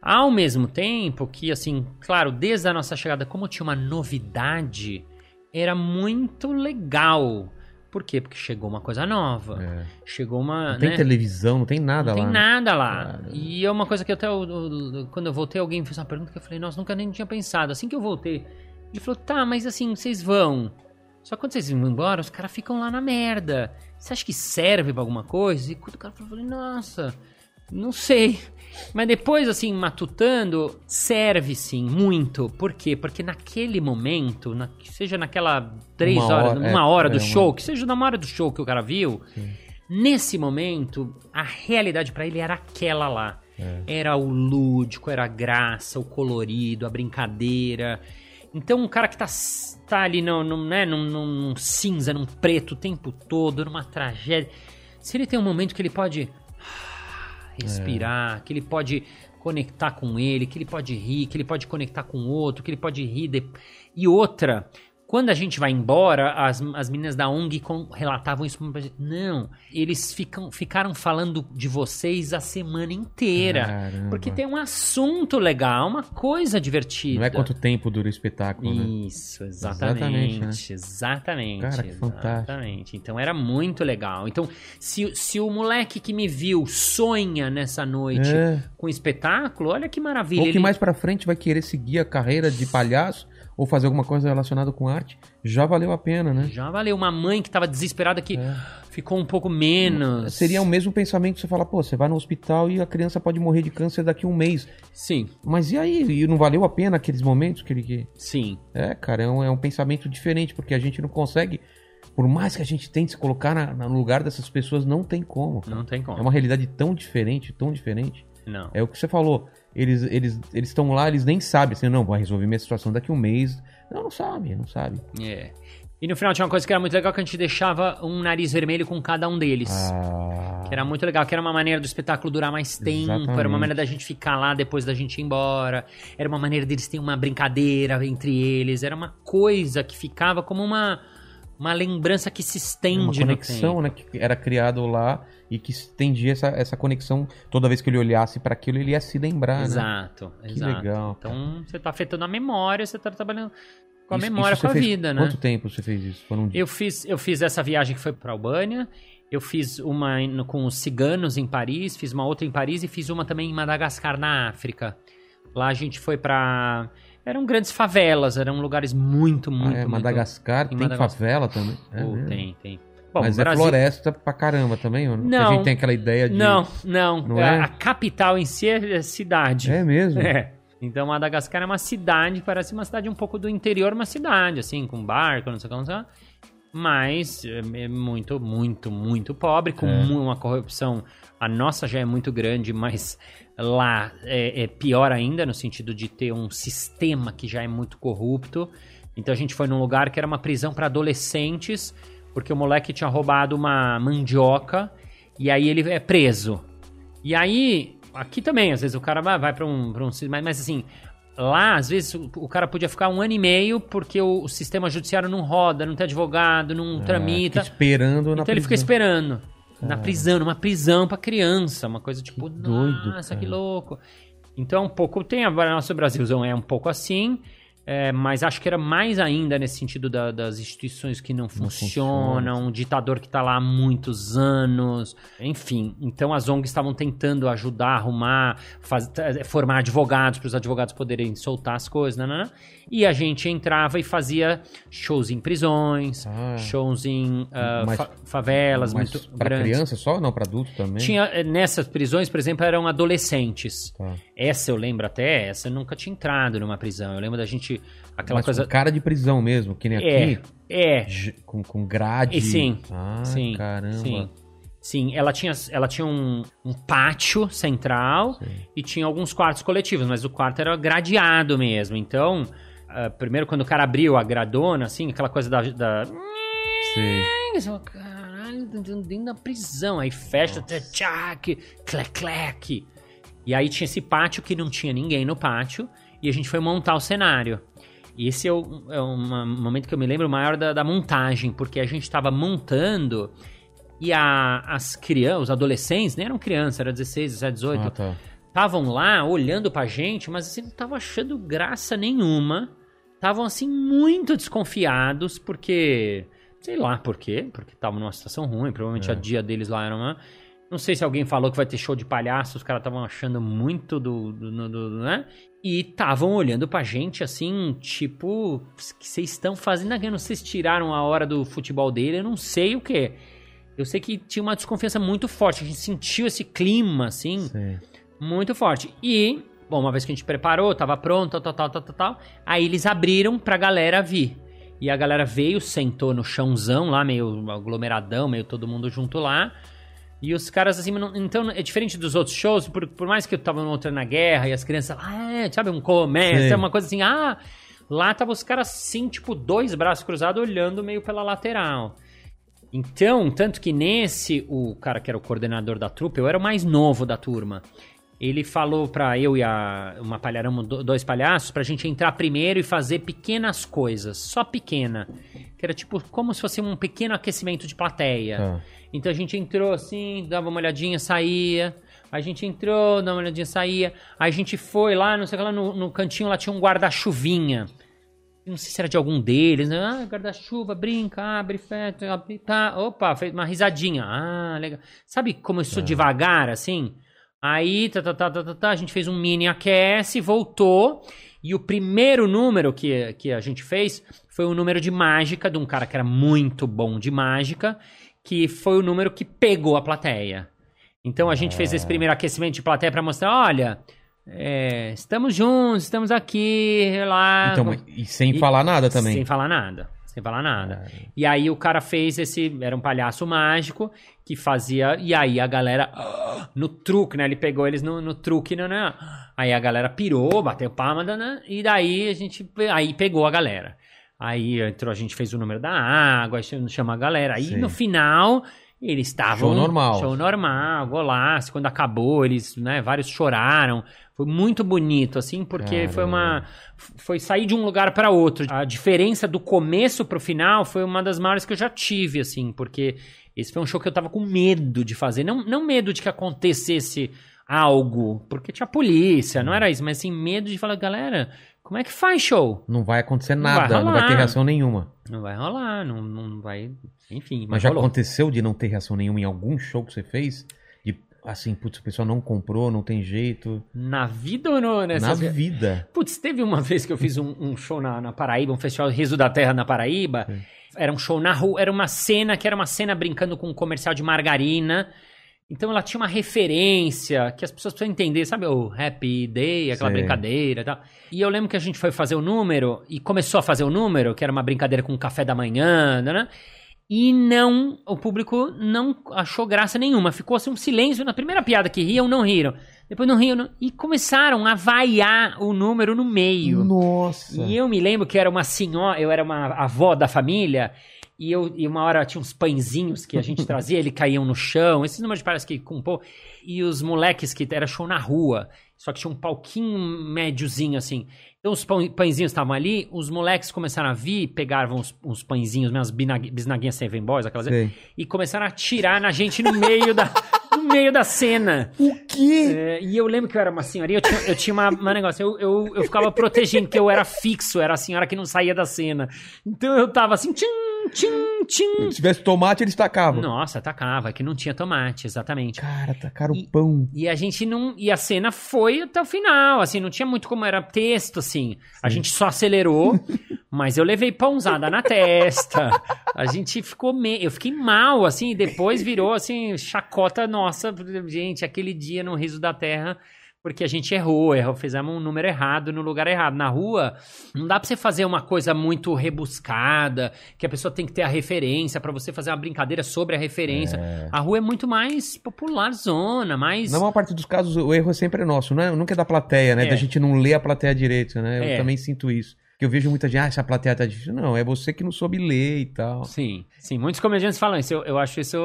Ao mesmo tempo que, assim, claro, desde a nossa chegada, como tinha uma novidade, era muito legal. Por quê? Porque chegou uma coisa nova. É. Chegou uma. Não tem né? televisão, não tem nada Não lá. tem né? nada lá. Cara. E é uma coisa que até eu- eu- quando eu voltei, alguém fez uma pergunta que eu falei, nossa, nunca nem tinha pensado. Assim que eu voltei, ele falou, tá, mas assim, vocês vão. Só que quando vocês vão embora, os caras ficam lá na merda. Você acha que serve pra alguma coisa? E quando o cara falou, eu falei, nossa, não sei. Mas depois, assim, matutando, serve sim, muito. Por quê? Porque naquele momento, na- seja naquela três Uma horas, hora, uma é, hora é, do uma- show, que seja na hora do show que o cara viu, nesse momento, a realidade pra ele era aquela lá. Era o lúdico, era a graça, o colorido, a brincadeira. Então, um cara que tá, tá ali no, no, né, num, num cinza, num preto o tempo todo, numa tragédia. Se ele tem um momento que ele pode ah, respirar, que ele pode conectar com ele, que ele pode rir, que ele pode conectar com o outro, que ele pode rir. de- E outra, quando a gente vai embora, as, as meninas da ONG com- relatavam isso pra gente. Não, eles ficam, ficaram falando de vocês a semana inteira. Caramba. Porque tem um assunto legal, uma coisa divertida. Não é quanto tempo dura o espetáculo, né? Isso, Exatamente, exatamente. Exatamente. Cara, que fantástico. Exatamente. Então era muito legal. Então, se, se o moleque que me viu sonha nessa noite É. com espetáculo, olha que maravilha. Ou que Ele- mais pra frente vai querer seguir a carreira de palhaço ou fazer alguma coisa relacionada com arte, já valeu a pena, né? Já valeu. Uma mãe que tava desesperada que É. ficou um pouco menos. Seria o mesmo pensamento que você fala, pô, você vai no hospital e a criança pode morrer de câncer daqui a um mês. Sim, Mas e aí? E não valeu a pena aqueles momentos que ele. sim. É, cara, é um, é um pensamento diferente, porque a gente não consegue. Por mais que a gente tente se colocar na- no lugar dessas pessoas, não tem como. cara. Não tem como. É uma realidade tão diferente, tão diferente. Não. É o que você falou. Eles eles eles estão lá, eles nem sabem. Assim, não, vai resolver minha situação daqui a um mês. Não, não sabe, não sabe. É. E no final tinha uma coisa que era muito legal que a gente deixava um nariz vermelho com cada um deles. Ah, Que era muito legal, que era uma maneira do espetáculo durar mais tempo, Exatamente. era uma maneira da gente ficar lá depois da gente ir embora, era uma maneira deles terem uma brincadeira entre eles, era uma coisa que ficava como uma, uma lembrança que se uma estende no conexão, né, que era criado lá e que estendia essa, essa conexão. Toda vez que ele olhasse para aquilo, ele ia se lembrar, né? Exato, Que exato. legal, Então você tá afetando a memória, você tá trabalhando com a Isso- memória, isso com a vida, né? Quanto tempo você fez isso? Foram Eu fiz, eu fiz essa viagem que foi para Albânia. Eu fiz uma com os ciganos em Paris, fiz uma outra em Paris e fiz uma também em Madagascar, na África. Lá a gente foi pra. Eram grandes favelas, eram lugares muito, Ah, muito. é, muito- Madagascar em tem Madagascar. favela também. É tem, tem. Bom, Mas é Brasil- floresta pra caramba também, não? A gente tem aquela ideia de. Não, não. Não a, é? a capital em si é é cidade. É mesmo? É. Então Madagascar é uma cidade, parece uma cidade um pouco do interior, uma cidade, assim, com barco, não sei o que, não sei o que. Mas é é muito, muito, muito pobre, com É. uma corrupção. A nossa já é muito grande, mas lá é, é pior ainda, no sentido de ter um sistema que já é muito corrupto. Então a gente foi num lugar que era uma prisão para adolescentes, porque o moleque tinha roubado uma mandioca e aí ele é preso. E aí, aqui também, às vezes o cara vai, pra um, pra um. Mas, mas assim, lá, às vezes, o, cara podia ficar um ano e meio porque o, o sistema judiciário não roda, não tem advogado, não Ah, tramita. fica esperando na Então ele fica prisão. Esperando. Na prisão, numa prisão pra criança. Uma coisa tipo, doido, nossa, que cara. louco. Então, um pouco tem a nosso Brasilzão é um pouco assim, é, mas acho que era mais ainda nesse sentido da- das instituições que não, funcionam, um ditador que está lá há muitos anos, enfim. Então as ONGs estavam tentando ajudar, arrumar, faz- eh, formar advogados para os advogados poderem soltar as coisas, nanana. E a gente entrava e fazia shows em prisões, Ah. shows em ah, Mas- fa- favelas Mas muito pra grandes. criança só ou não? Pra adulto também? Tinha, eh, nessas prisões, por exemplo, eram adolescentes. Tá. Essa eu lembro até, essa eu nunca tinha entrado numa prisão. Eu lembro da gente, aquela Mas coisa... com cara de prisão mesmo, que nem É, aqui. é, Com, com grade. E sim, Ah, sim, caramba. sim. Sim, ela tinha, ela tinha um, um pátio central Sim. e tinha alguns quartos coletivos, mas o quarto era gradeado mesmo. Então, ah, primeiro quando o cara abriu a gradona, assim, aquela coisa da... da... Sei. Você Caralho, dentro da prisão. Aí fecha, tchac, clec, clec. E aí tinha esse pátio que não tinha ninguém no pátio. E a gente foi montar o cenário. E esse é, o, é um momento que eu me lembro maior da, da montagem, porque a gente estava montando e a- as crianças, os adolescentes, nem eram crianças, era 16, 17, 18, Ah, tá. estavam lá olhando pra gente, mas assim, não estavam achando graça nenhuma. Estavam assim muito desconfiados, porque. Sei lá por quê, porque estavam numa situação ruim, provavelmente É. a dia deles lá era uma. Não sei se alguém falou que vai ter show de palhaço, os caras estavam achando muito do, do, do- do- né? E estavam olhando pra gente assim, tipo, que vocês estão fazendo aqui? Não sei se tiraram a hora do futebol dele, eu não sei o que. Eu sei que tinha uma desconfiança muito forte, a gente sentiu esse clima, assim, Sei. muito forte. E, bom, uma vez que a gente preparou, tava pronto, tal, tal, tal, tal, tal, aí eles abriram pra galera vir. E a galera veio, sentou no chãozão lá, meio aglomeradão, meio todo mundo junto lá. E os caras, assim, não- então é diferente dos outros shows, por, por mais que eu tava no outro na guerra e as crianças, ah, é, sabe, um comércio, Sei. uma coisa assim, ah, lá tava os caras assim, tipo, dois braços cruzados olhando meio pela lateral. Então, tanto que nesse, o cara que era o coordenador da trupe, eu era o mais novo da turma. Ele falou pra eu e a uma palharama, do- dois palhaços, pra gente entrar primeiro e fazer pequenas coisas, só pequena. Que era tipo como se fosse um pequeno aquecimento de plateia. Tá. Então a gente entrou assim, dava uma olhadinha, saía. A gente entrou, dava uma olhadinha, saía. Aí a gente foi lá, não sei o que lá, no, no cantinho lá tinha um guarda-chuvinha. Não sei se era de algum deles, né? Ah, guarda-chuva, brinca, abre, fecha, abre, tá. Opa, fez uma risadinha. Ah, legal. Sabe, começou devagar, assim? Aí, tá, tá, tá, tá, tá, tá, a gente fez um mini aquece, voltou. E o primeiro número que, que a gente fez foi um número de mágica, de um cara que era muito bom de mágica, que foi o número que pegou a plateia. Então a gente fez esse primeiro aquecimento de plateia pra mostrar, olha, é, estamos juntos, estamos aqui, lá. Então, e sem E- falar nada também. Sem falar nada. Sem falar nada. E aí o cara fez esse. Era um palhaço mágico que fazia. E aí a galera. ah, No truque, né? Ele pegou eles no, no truque, né, né? Aí a galera pirou, bateu palma, né? E daí a gente. Aí pegou a galera. Aí entrou, a gente fez o número da água, chama a galera. Aí Sim. no final. Eles estavam. Show normal. Show normal, golaço. Quando acabou, eles, né? Vários choraram. Foi muito bonito, assim, porque foi uma. Foi sair de um lugar para outro. A diferença do começo pro final foi uma das maiores que eu já tive, assim, porque esse foi um show que eu tava com medo de fazer. Não, não medo de que acontecesse algo, porque tinha polícia, não era isso, mas assim, medo de falar, galera, como é que faz show? Não vai acontecer Não nada, vai não vai ter reação nenhuma. Não vai rolar, não, não vai. Enfim, mas, Mas já rolou. aconteceu de não ter reação nenhuma em algum show que você fez? De, assim, putz, o pessoal não comprou, não tem jeito. Na vida ou no, Na nessas... vida. Putz, teve uma [laughs] vez que eu fiz um, um show na, na Paraíba, um festival Riso da Terra na Paraíba. Era um show na rua, era uma cena que era uma cena brincando com um comercial de margarina. Então ela tinha uma referência que as pessoas precisam entender, sabe? O Happy Day, aquela Sei. brincadeira e tal. E eu lembro que a gente foi fazer o número e começou a fazer o número, que era uma brincadeira com café da manhã, né? E não, o público não achou graça nenhuma. Ficou assim um silêncio. Na primeira piada que riam, não riram. Depois não riam. não- E começaram a vaiar o número no meio. Nossa. E eu me lembro que era uma senhora, eu era uma avó da família, e, eu, e uma hora tinha uns pãezinhos que a gente [laughs] trazia, eles caíam no chão, esses números parece que com pouco. E os moleques que era show na rua, só que tinha um palquinho médiozinho assim. Então os pão- pãezinhos estavam ali, os moleques começaram a vir, pegavam uns, uns pãezinhos, umas binag- bisnaguinhas Seven Boys, aquelas Sei. e começaram a atirar na gente no meio da [laughs] no meio da cena. O quê? É, e eu lembro que eu era uma senhorinha, eu tinha, eu tinha uma, uma negócio, eu, eu, eu ficava protegendo, porque eu era fixo, era a senhora que não saía da cena. Então eu tava assim, tchim, tchim, tchim. Se tivesse tomate, eles tacavam. Nossa, atacava, que não tinha tomate, exatamente. Cara, tacaram o pão. E a gente não. E a cena foi até o final, assim, não tinha muito como era texto, assim. A gente só acelerou, [laughs] mas eu levei pãozada na testa. A gente ficou. Me... Eu fiquei mal, assim, e depois virou, assim, chacota nossa. Gente, aquele dia no Riso da Terra. Porque a gente errou, errou, fizemos um número errado no lugar errado. Na rua, não dá pra você fazer uma coisa muito rebuscada, que a pessoa tem que ter a referência pra você fazer uma brincadeira sobre a referência. A rua é muito mais popular zona, mais. Na maior parte dos casos, o erro é sempre nosso, não é, nunca é da plateia, né? É. Da gente não ler a plateia direito, né? Eu É. também sinto isso. Que eu vejo muita gente, ah, essa plateia tá difícil. Não, é você que não soube ler e tal. Sim, sim. Muitos comediantes falam isso. Eu, eu acho isso.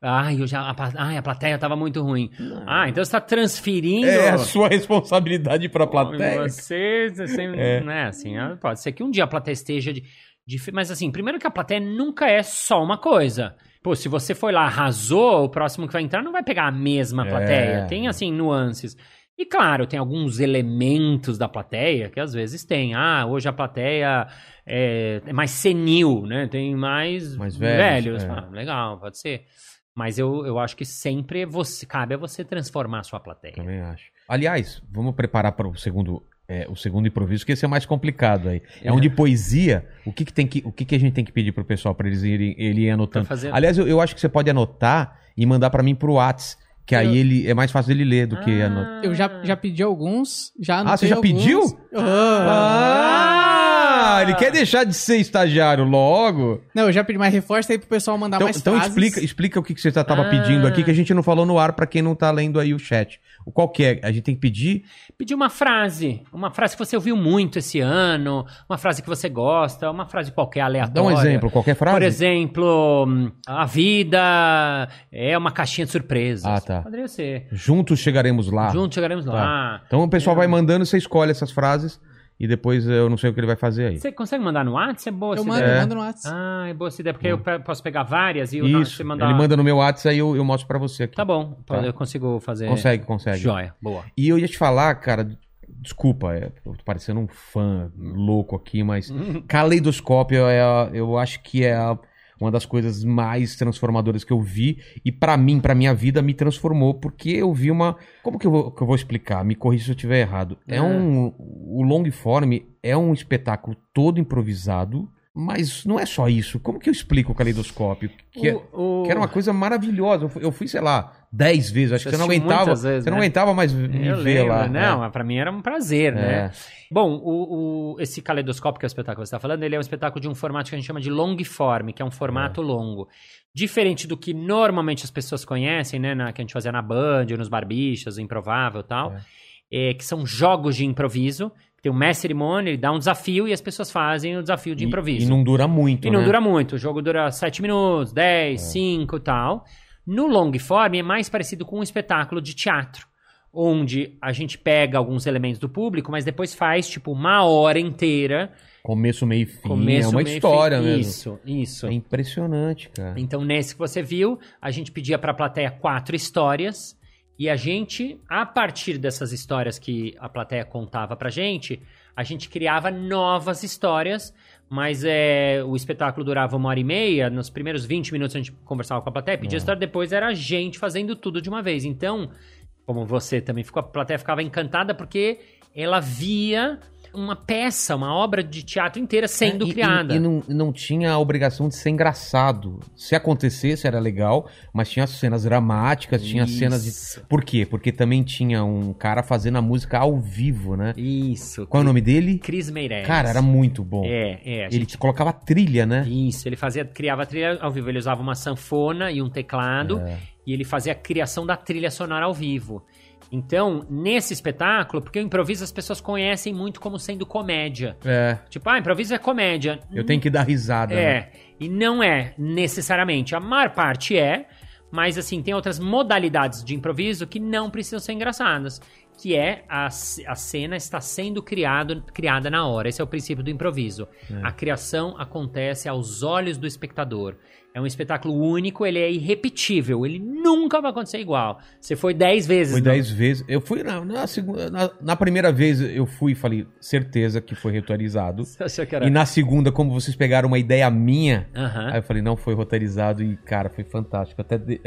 Ai, eu já, a, ai, a plateia tava muito ruim. Ah, então você tá transferindo. É a sua responsabilidade pra plateia. Você, você não é assim. ah, Pode ser que um dia a plateia esteja de, de- Mas assim, primeiro que a plateia nunca é só uma coisa. Pô, se você foi lá, arrasou, o próximo que vai entrar não vai pegar a mesma É. plateia. Tem, assim, nuances. E claro, tem alguns elementos da plateia que às vezes tem. Ah, hoje a plateia é, é mais senil, né? Tem mais, Mais velhos, é. Ah, legal, pode ser. Mas eu, eu acho que sempre você, cabe a você transformar a sua plateia. Também acho. Aliás, vamos preparar para o segundo, é, o segundo improviso, que esse é mais complicado aí. É um de poesia. O que, que tem que, o que, que a gente tem que pedir pro pessoal para eles irem, ele ir anotando? Fazer- Aliás, eu, eu acho que você pode anotar e mandar para mim pro Whats, que aí Eu- ele é mais fácil dele ler do que Ah. anotar. Eu já, já pedi alguns, já Ah, você já alguns. pediu? Ah. Ah, ele quer deixar de ser estagiário logo. Não, eu já pedi, mas reforça aí pro pessoal mandar Então, mais então frases. explica, explica o que, que você estava Ah. pedindo aqui, que a gente não falou no ar para quem não tá lendo aí o chat. O qual que é? A gente tem que pedir Pedir uma frase. Uma frase que você ouviu muito esse ano. Uma frase que você gosta. Uma frase qualquer aleatória. Dá um exemplo, qualquer frase? Por exemplo, hum, a vida é uma caixinha de surpresas. Ah, tá. Poderia ser. Juntos chegaremos lá. Juntos chegaremos Tá. lá. Então o pessoal vai mandando, você escolhe essas frases e depois eu não sei o que ele vai fazer aí. Você consegue mandar no WhatsApp? É boa Eu essa mando, ideia. eu mando no WhatsApp. Ah, é boa essa ideia, porque eu pe- posso pegar várias e eu não- Isso. você mandar... Ele manda no meu WhatsApp aí eu, eu mostro pra você aqui. Tá bom, Tá. eu consigo fazer... Consegue, consegue. Joia, boa. E eu ia te falar, cara, desculpa, é, eu tô parecendo um fã louco aqui, mas Uhum. caleidoscópio é, a- eu acho que é a- uma das coisas mais transformadoras que eu vi e pra mim, pra minha vida, me transformou porque eu vi uma. Como que eu vou, que eu vou explicar? Me corrija se eu estiver errado. É, É. um. O long form é um espetáculo todo improvisado. Mas não é só isso. Como que eu explico o caleidoscópio? Que, é- O- o- que era uma coisa maravilhosa. Eu fui, sei lá, dez vezes. Acho que Você não aguentava. vezes, você não né? aguentava mais me Eu ver lembro, lá. não, É. mas pra mim era um prazer, né? É. Bom, o, o- esse caleidoscópio que é o espetáculo que você está falando, ele é um espetáculo de um formato que a gente chama de long form, que é um formato longo. Diferente do que normalmente as pessoas conhecem, né? na- que a gente fazia na Band, ou nos barbichas, o improvável e tal, é, que são jogos de improviso. Tem um mestre cerimônia, ele dá um desafio e as pessoas fazem o desafio de E- improviso. E, não dura muito, E não né? dura muito. O jogo dura 7 minutos, 10, 5 e tal. No long form é mais parecido com um espetáculo de teatro. Onde a gente pega alguns elementos do público, mas depois faz, tipo, uma hora inteira. Começo, meio e fim. Começo, é uma história fim. mesmo. Isso, isso. É impressionante, cara. Então, nesse que você viu, a gente pedia pra plateia quatro histórias. E a gente, a partir dessas histórias que a plateia contava pra gente, a gente criava novas histórias. Mas é, o espetáculo durava uma hora e meia. Nos primeiros 20 minutos a gente conversava com a plateia, pedia a história, depois era a gente fazendo tudo de uma vez. Então, como você também ficou, a plateia ficava encantada porque ela via uma peça, uma obra de teatro inteira sendo É, e- criada. E, e não, não tinha a obrigação de ser engraçado. Se acontecesse, era legal, mas tinha cenas dramáticas, tinha cenas de. Isso. Por quê? Porque também tinha um cara fazendo a música ao vivo, né? Isso. Qual é o nome dele? Cris Meirelles. Cara, era muito bom. É, é. Ele gente... colocava trilha, né? Isso, ele fazia, criava trilha ao vivo. Ele usava uma sanfona e um teclado. É. E ele fazia a criação da trilha sonora ao vivo. Então, nesse espetáculo, porque o improviso as pessoas conhecem muito como sendo comédia. É. Tipo, ah, improviso é comédia. Eu tenho que dar risada. né? É, e não é necessariamente. A maior parte é, mas assim, tem outras modalidades de improviso que não precisam ser engraçadas. que é a, a cena está sendo criado, criada na hora. Esse é o princípio do improviso. A criação acontece aos olhos do espectador. É um espetáculo único, ele é irrepetível, ele nunca vai acontecer igual. Você foi dez vezes. Foi no- dez vezes. Eu fui na, na segunda. Na, na primeira vez eu fui e falei, certeza que foi roteirizado. [laughs] E na segunda, como vocês pegaram uma ideia minha, aí eu falei, não, foi roteirizado e, cara, foi fantástico. Até de-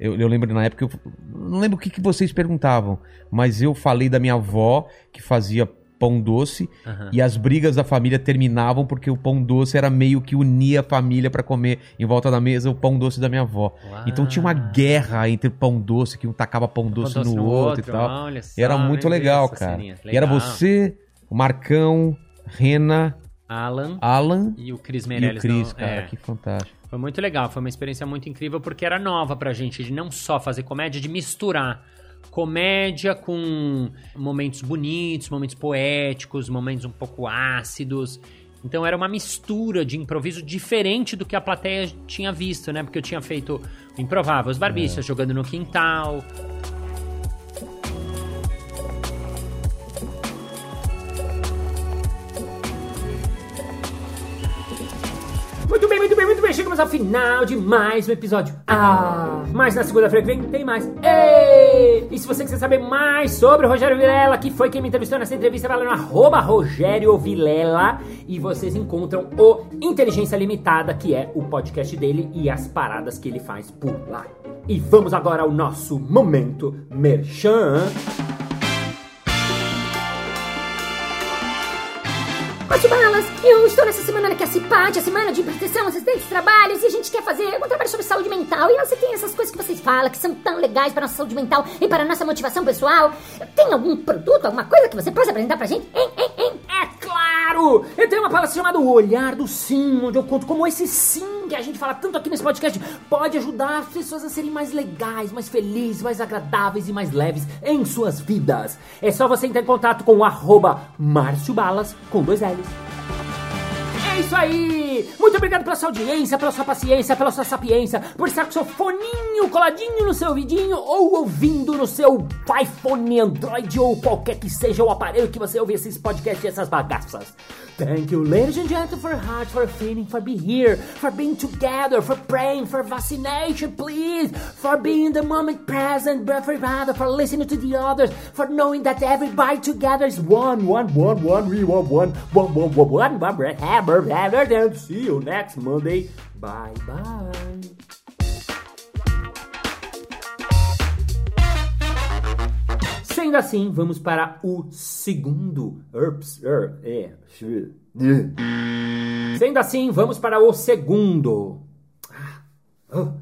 eu, eu lembro na época, eu não lembro o que, que vocês perguntavam, mas eu falei da minha avó que fazia pão doce Aham. e as brigas da família terminavam porque o pão doce era meio que unia a família pra comer em volta da mesa o pão doce da minha avó. Uau. Então tinha uma guerra entre pão doce, que um tacava pão doce, doce no, no outro, outro, e tal. só, e era muito legal, cara. ceninha. E era Legal. você, o Marcão, Rena, Alan Alan e o Cris e Meirelles. o Cris, não- cara, é. que fantástico. Foi muito legal, foi uma experiência muito incrível porque era nova pra gente, de não só fazer comédia, de misturar comédia com momentos bonitos, momentos poéticos, momentos um pouco ácidos. Então era uma mistura de improviso diferente do que a plateia tinha visto, né? Porque eu tinha feito Improvável, os Barbixas jogando no quintal. Muito bem, muito bem, muito bem. Chegamos ao final de mais um episódio. Ah, mas na segunda-feira que vem tem mais. Ei! E se você quiser saber mais sobre o Rogério Vilela, que foi quem me entrevistou nessa entrevista, vai lá no arroba Rogério Vilela e vocês encontram o Inteligência Limitada, que é o podcast dele e as paradas que ele faz por lá. E vamos agora ao nosso momento merchan. Márcio Balas, eu estou nessa semana que é a CIPAD, a Semana de Proteção de Trabalhos, e a gente quer fazer um trabalho sobre saúde mental. E você tem essas coisas que vocês falam, que são tão legais para a nossa saúde mental e para nossa motivação pessoal. Tem algum produto, alguma coisa que você possa apresentar pra gente? Hein, hein, hein? É claro! Eu tenho uma palestra chamada O Olhar do Sim, onde eu conto como esse sim que a gente fala tanto aqui nesse podcast pode ajudar as pessoas a serem mais legais, mais felizes, mais agradáveis e mais leves em suas vidas. É só você entrar em contato com o arroba Márcio Balas com dois L's. É isso aí! Muito obrigado pela sua audiência, pela sua paciência, pela sua sapiência, por estar com seu foninho coladinho no seu ouvidinho ou ouvindo no seu iPhone, Android ou qualquer que seja o aparelho que você ouve esses podcasts e essas bagaças. Thank you, ladies and gentlemen, for heart, for feeling, for being here, for being together, for praying, for vaccination, please, for being the moment present, but for rather for listening to the others, for knowing that everybody together is one, one, one, one, we one, one, one, one, one, one, one, one, hammer, hammer, and see you next Monday. Bye, bye. Sendo assim, vamos para o segundo. Ups, er, é. Sendo assim, vamos para o segundo. Ah, oh.